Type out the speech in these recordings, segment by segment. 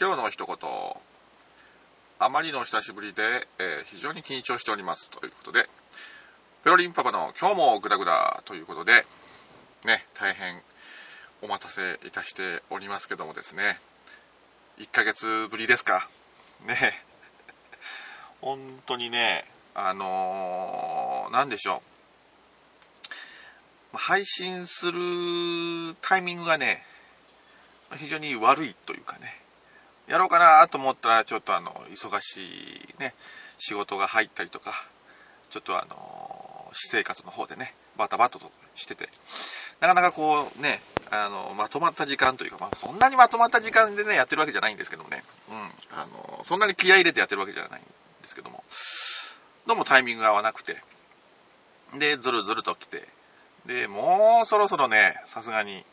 今日の一言。あまりの久しぶりで、えー、非常に緊張しておりますということでペロリンパパの今日もグダグダということでね大変お待たせいたしておりますけどもですね。1ヶ月ぶりですか。ね。本当にねあのー、何でしょう。配信するタイミングがね非常に悪いというかね。やろうかなと思ったらちょっとあの忙しいね仕事が入ったりとかちょっとあの私生活の方でねバタバタとしててなかなかこうねあのまとまった時間というか、まあ、そんなにまとまった時間でねやってるわけじゃないんですけどもね、うん、あのそんなに気合い入れてやってるわけじゃないんですけどもどうもタイミングが合わなくてでずるずると来てでもうそろそろねさすがに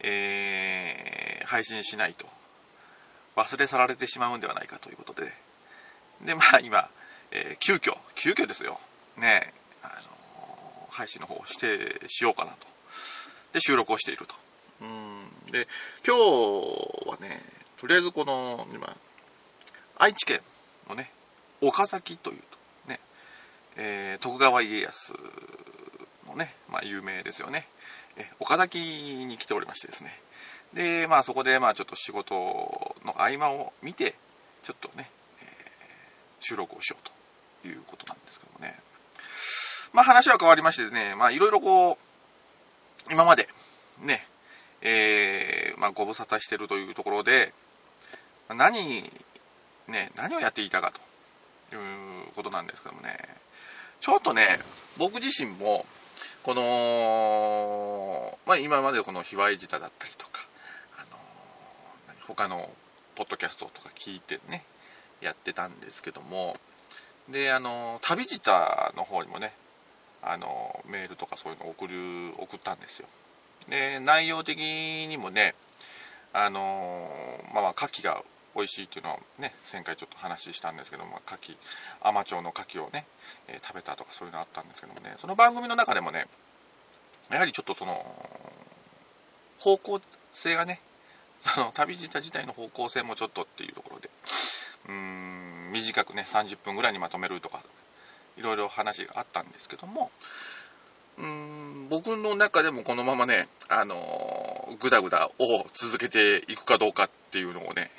えー、配信しないと。忘れ去られてしまうんではないかということで。でまあ今、えー、急遽急遽ですよ。ねあの配信の方をしてしようかなと。で収録をしていると。うん。で今日はねとりあえずこの今愛知県のね岡崎というとね、えー、徳川家康のね、まあ、有名ですよね。え岡崎に来ておりましてですね。でまあそこでまあちょっと仕事の合間を見てちょっとね、えー、収録をしようということなんですけどもね。まあ話は変わりましてねまあいろいろこう今までねえー、まあ、ご無沙汰してるというところで何ね何をやっていたかということなんですけどもね。ちょっとね僕自身もこの、まあ、今までこの卑猥舌だったりと、他のポッドキャストとか聞いてね、やってたんですけども、で、あの、旅舌の方にもね、あの、メールとかそういうのを送る、送ったんですよ。で、内容的にもね、あの、まあまあ、牡蠣が美味しいっていうのをね、前回ちょっと話したんですけども、牡蠣、海士町の牡蠣をね、えー、食べたとかそういうのあったんですけどもね、その番組の中でもね、やはりちょっとその、方向性がね、その旅自体の方向性もちょっとっていうところで、うん、短くね、30分ぐらいにまとめるとか、いろいろ話があったんですけども、うん僕の中でもこのままね、あのー、ぐだぐだを続けていくかどうかっていうのをね、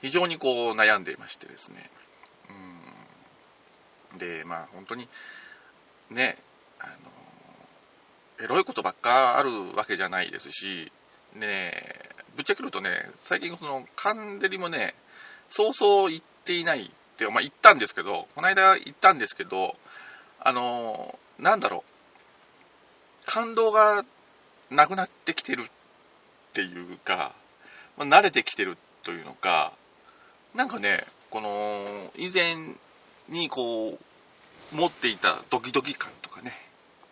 非常にこう悩んでいましてですね。うん。で、まあ本当に、ね、あの、エロいことばっかあるわけじゃないですし、ねえ、ぶっちゃけるとね、最近その、カンデリもね、そうそう言っていないって、まあ言ったんですけど、この間言ったんですけど、あの、なんだろう、感動がなくなってきてるっていうか、まあ、慣れてきてるというのか、なんかね、この、以前にこう、持っていたドキドキ感とかね、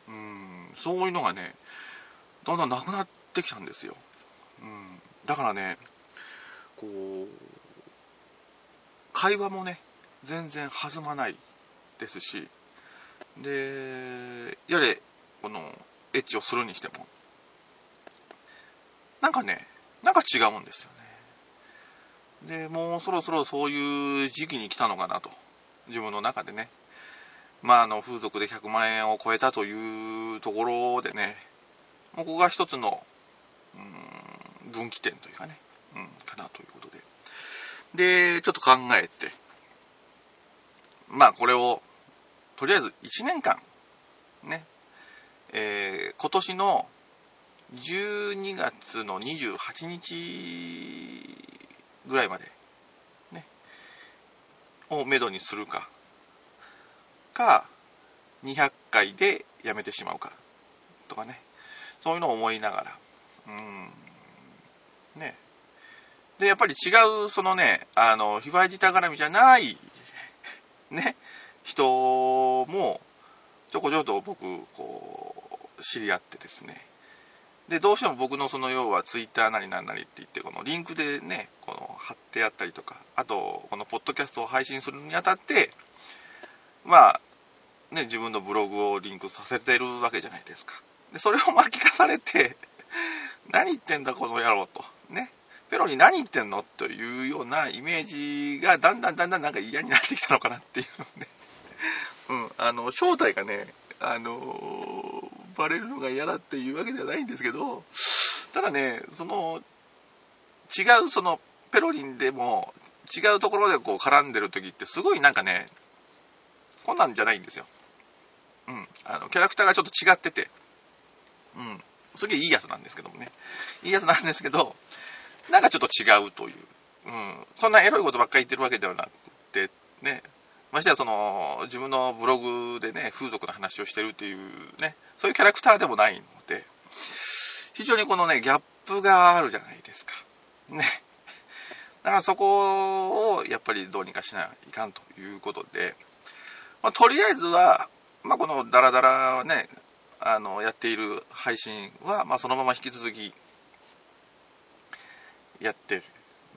うん、そういうのがね、だんだんなくなってきたんですよ。うん、だからね、こう、会話もね、全然弾まないですし、で、やれ、この、エッチをするにしても、なんかね、なんか違うんですよね。で、もうそろそろそういう時期に来たのかなと。自分の中でね。まあ、あの、風俗で100万円を超えたというところでね、ここが一つの、うん、分岐点というかね、うん、かなということで。で、ちょっと考えて、まあ、これを、とりあえず1年間、ね、えー、今年の12月の28日ぐらいまで、ね、をめどにするか、か、200回でやめてしまうか、とかね、そういうのを思いながら、うん、ね。で、やっぱり違う、そのね、あの、卑猥舌絡みじゃない、ね、人も、ちょこちょこと僕、こう、知り合ってですね、で、どうしても僕のその要はツイッターなりなんなりって言って、このリンクでね、この貼ってあったりとか、あと、このポッドキャストを配信するにあたって、まあ、ね、自分のブログをリンクさせてるわけじゃないですか。で、それを巻き化されて、何言ってんだこの野郎と。ね。ペロリ何言ってんの？というようなイメージがだんだんだんだんなんか嫌になってきたのかなっていうので、うん、あの正体がねあのバレるのが嫌だっていうわけではないんですけどただねその違うそのペロリンでも違うところでこう絡んでる時ってすごいなんかねこんなんじゃないんですよ。うん。あの、キャラクターがちょっと違ってて、うん。すげえいいやつなんですけどもね。いいやつなんですけど、なんかちょっと違うという。うん。そんなエロいことばっかり言ってるわけではなくて、ね。ましてやその、自分のブログでね、風俗の話をしてるっていうね、そういうキャラクターでもないので、非常にこのね、ギャップがあるじゃないですか。ね。だからそこをやっぱりどうにかしないかんということで、まあ、とりあえずは、まあ、このダラダラはね、あの、やっている配信は、まあ、そのまま引き続き、やってる。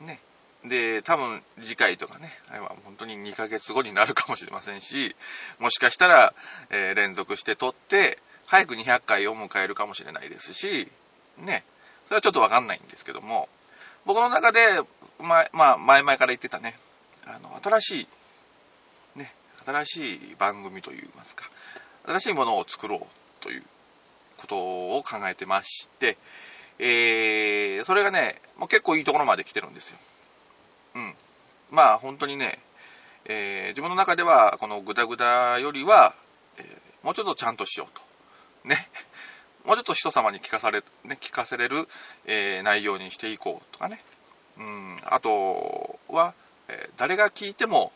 ね。で、多分次回とかね、あれは本当に2ヶ月後になるかもしれませんし、もしかしたら、えー、連続して撮って、早く200回を迎えるかもしれないですし、ね、それはちょっとわかんないんですけども、僕の中で、ままあ、前々から言ってたね、あの、新しいね新しい番組といいますか、新しいものを作ろうということを考えてまして、えー、それがね、もう結構いいところまで来てるんですよ。うん。まあ本当にね、えー、自分の中ではこのグダグダよりは、えー、もうちょっとちゃんとしようと。ね。もうちょっと人様に聞かされ、ね、聞かせれる、えー、内容にしていこうとかね。うん、あとは、え誰が聞いても、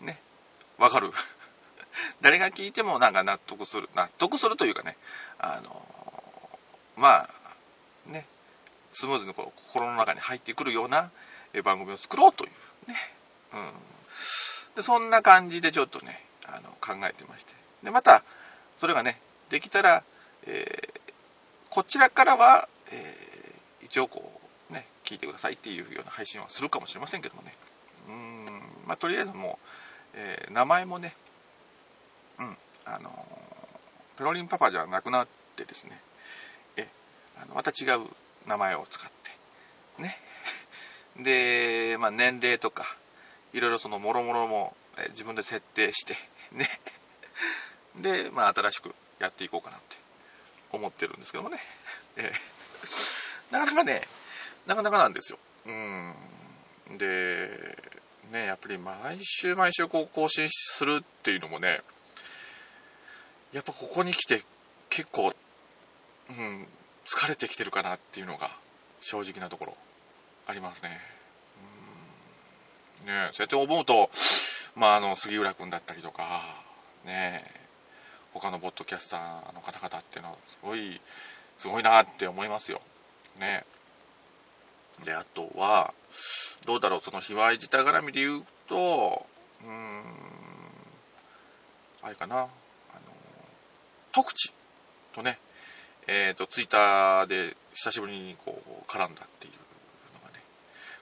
ね、わかる 誰が聞いてもなんか納得する納得するというかねあのまあねスムーズにこの心の中に入ってくるような番組を作ろうというね、うん、でそんな感じでちょっとねあの考えてまして。でまたそれがねできたら、えー、こちらからは、えー、一応こうね聞いてくださいっていうような配信はするかもしれませんけどもね。うん。まあとりあえずもうえー、名前もね、うん、あの、ペロリンパパじゃなくなってですね、え、あのまた違う名前を使って、ね。で、まあ、年齢とか、いろいろそのもろもろも、自分で設定して、ね。で、まあ、新しくやっていこうかなって思ってるんですけどもね。えー、なかなかね、なかなかなんですよ。うん。で、ね、やっぱり毎週毎週こう更新するっていうのもね、やっぱここに来て結構、うん、疲れてきてるかなっていうのが正直なところありますね。うん、ねそうやって思うと、まあ、あの、杉浦君だったりとか、ね他のポッドキャスターの方々っていうのはすごい、すごいなって思いますよ。ねで、あとは、どうだろう、その卑猥自体絡みで言うと、うーん、あれかな、特地とね、えっ、ー、と、ツイッターで久しぶりにこう、絡んだっていうのがね、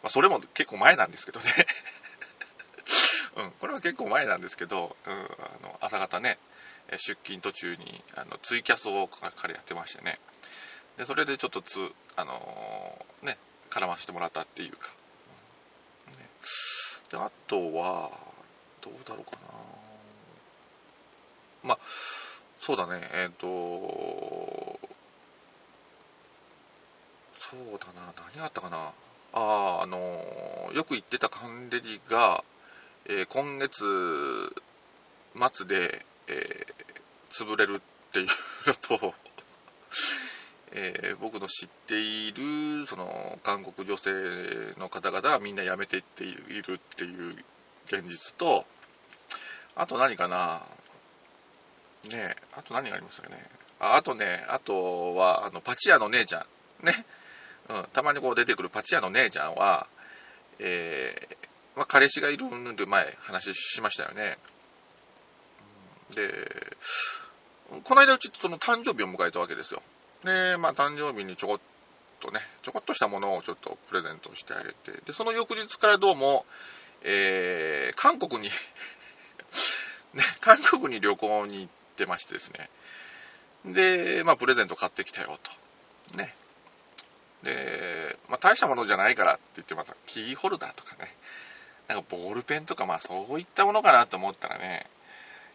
まあ、それも結構前なんですけどね。うん、これは結構前なんですけど、うん、あの朝方ね、出勤途中にあのツイキャスを彼やってましてね、でそれでちょっとつ、あのー、ね、絡ませてもらったっていうか、ね、であとはどうだろうかなまあそうだね。えっ、ー、とそうだな。何があったかな。あああのよく言ってたカンデリが、えー、今月末で、え、潰れるっていうのと え、僕の知っているその韓国女性の方々はみんな辞めていっているっていう現実とあと何かな。ねあと何がありますかね。ああとねあとはあのパチ屋の姉ちゃん。ね、うん、たまにこう出てくるパチ屋の姉ちゃんはえー、まあ、彼氏がいるんで前話しましたよね。でこの間うちその誕生日を迎えたわけですよ。で、まあ、誕生日にちょこっとね、ちょこっとしたものをちょっとプレゼントしてあげて、で、その翌日からどうも、えー、韓国に ね、韓国に旅行に行ってましてですね。で、まあ、プレゼント買ってきたよと。ね。で、まあ、大したものじゃないからって言ってまたキーホルダーとかね、なんかボールペンとかまあそういったものかなと思ったらね、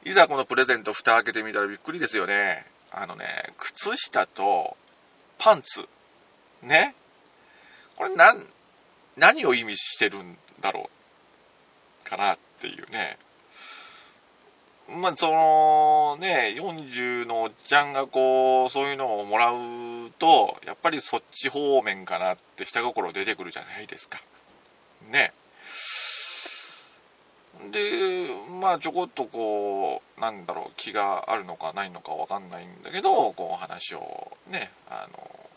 いざこのプレゼント蓋開けてみたらびっくりですよね。あのね、靴下とパンツ。ね。これ何、何を意味してるんだろうかなっていうね。まあ、そのね、40のおっちゃんがこう、そういうのをもらうと、やっぱりそっち方面かなって下心出てくるじゃないですか。ね。で、まあちょこっとこう、なんだろう、気があるのかないのかわかんないんだけど、こう話をね、あの、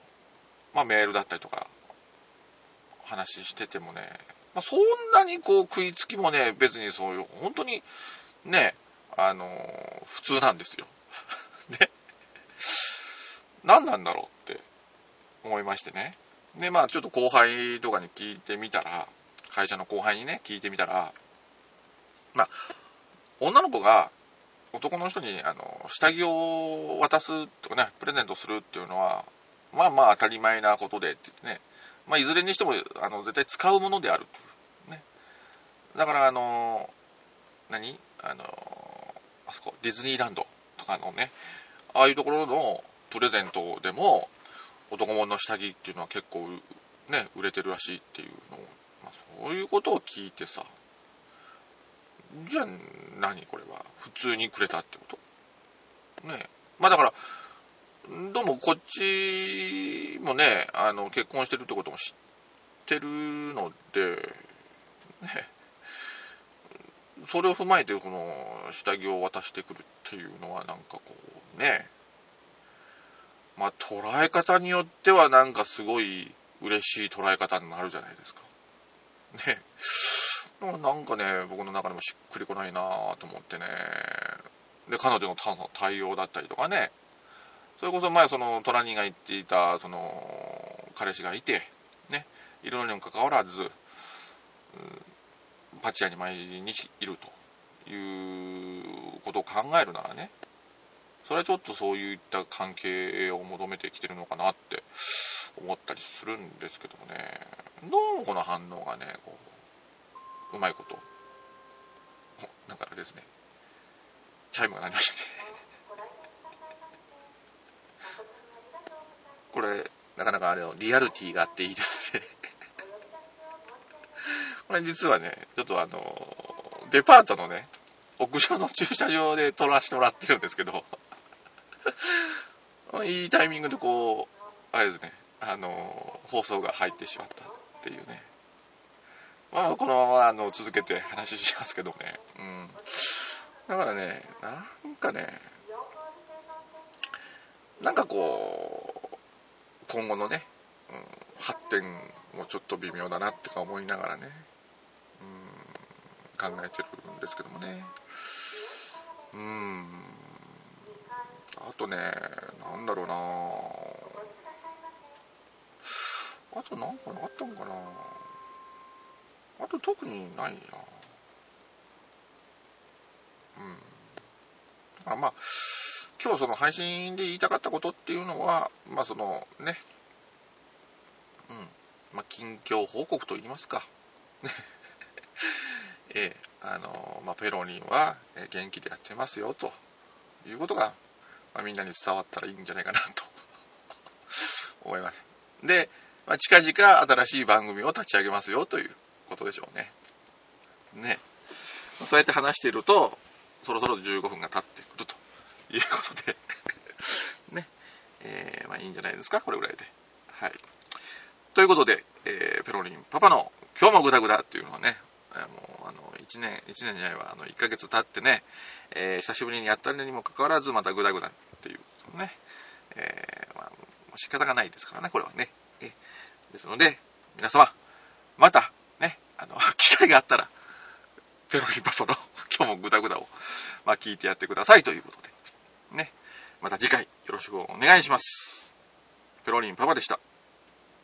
まあメールだったりとか、話しててもね、まあ、そんなにこう食いつきもね、別にそういう、本当にね、あの普通なんですよ。で、何なんだろうって思いましてね。で、まあちょっと後輩とかに聞いてみたら、会社の後輩にね、聞いてみたら、まあ、女の子が男の人にあの下着を渡すとかね、プレゼントするっていうのは、まあまあ当たり前なことでってね、まあ、いずれにしてもあの絶対使うものである、ね、だからあの何？あのあそこディズニーランドとかのねああいうところのプレゼントでも男物の下着っていうのは結構ね売れてるらしいっていうのを、まあ、そういうことを聞いてさ。じゃあ何これは？普通にくれたってこと？ね。まあだからどうもこっちもねあの結婚してるってことも知ってるのでね。それを踏まえてこの下着を渡してくるっていうのはなんかこうねまあ捉え方によってはなんかすごい嬉しい捉え方になるじゃないですかねなんかね、僕の中でもしっくりこないなぁと思ってね。で、彼女の対応だったりとかね。それこそ前、その、トラニーが言っていた、その、彼氏がいて、ね、いるのにもかかわらず、パチ屋に毎日いるということを考えるならね、それはちょっとそういった関係を求めてきてるのかなって思ったりするんですけどもね、どうもこの反応がね、こう、うまいこと。なんかあれですね。チャイムが鳴りましたね。これ、なかなかあれのリアリティがあっていいです。これ実はね、ちょっとあの、デパートのね、屋上の駐車場で撮らせてもらってるんですけど、いいタイミングでこう、あれですね、あの、放送が入ってしまったっていうね。まあ、このままあの続けて話しますけどね。うん。だからね、なんかね、なんかこう、今後のね、うん、発展もちょっと微妙だなってか思いながらね、考えてるんですけどもね。うん。あとね、なんだろうな。あとなんかあったんかな。あと特にないな。うん。あまあ今日その配信で言いたかったことっていうのはまあそのねうん。まあ近況報告と言いますか。ええあのまあペロニンは元気でやってますよということが、まあ、みんなに伝わったらいいんじゃないかなと 思いますで、まあ、近々新しい番組を立ち上げますよということでしょうね。ね。そうやって話していると、そろそろ15分が経ってくるということで ね。えー、まあいいんじゃないですか、これぐらいで。はい。ということで、えー、ペロリンパパの今日もグダグダっていうのはね、もう1年、1年じゃないわ、あの1ヶ月経ってね、えー、久しぶりにやったのにもかかわらずまたグダグダっていうことね、えー、まあ、仕方がないですからね、これはね。えですので、皆様、またねあの、機会があったら、ペロリンパパの 今日もグダグダを、まあ、聞いてやってくださいということで、ね。また次回よろしくお願いします。ペロリンパパでした。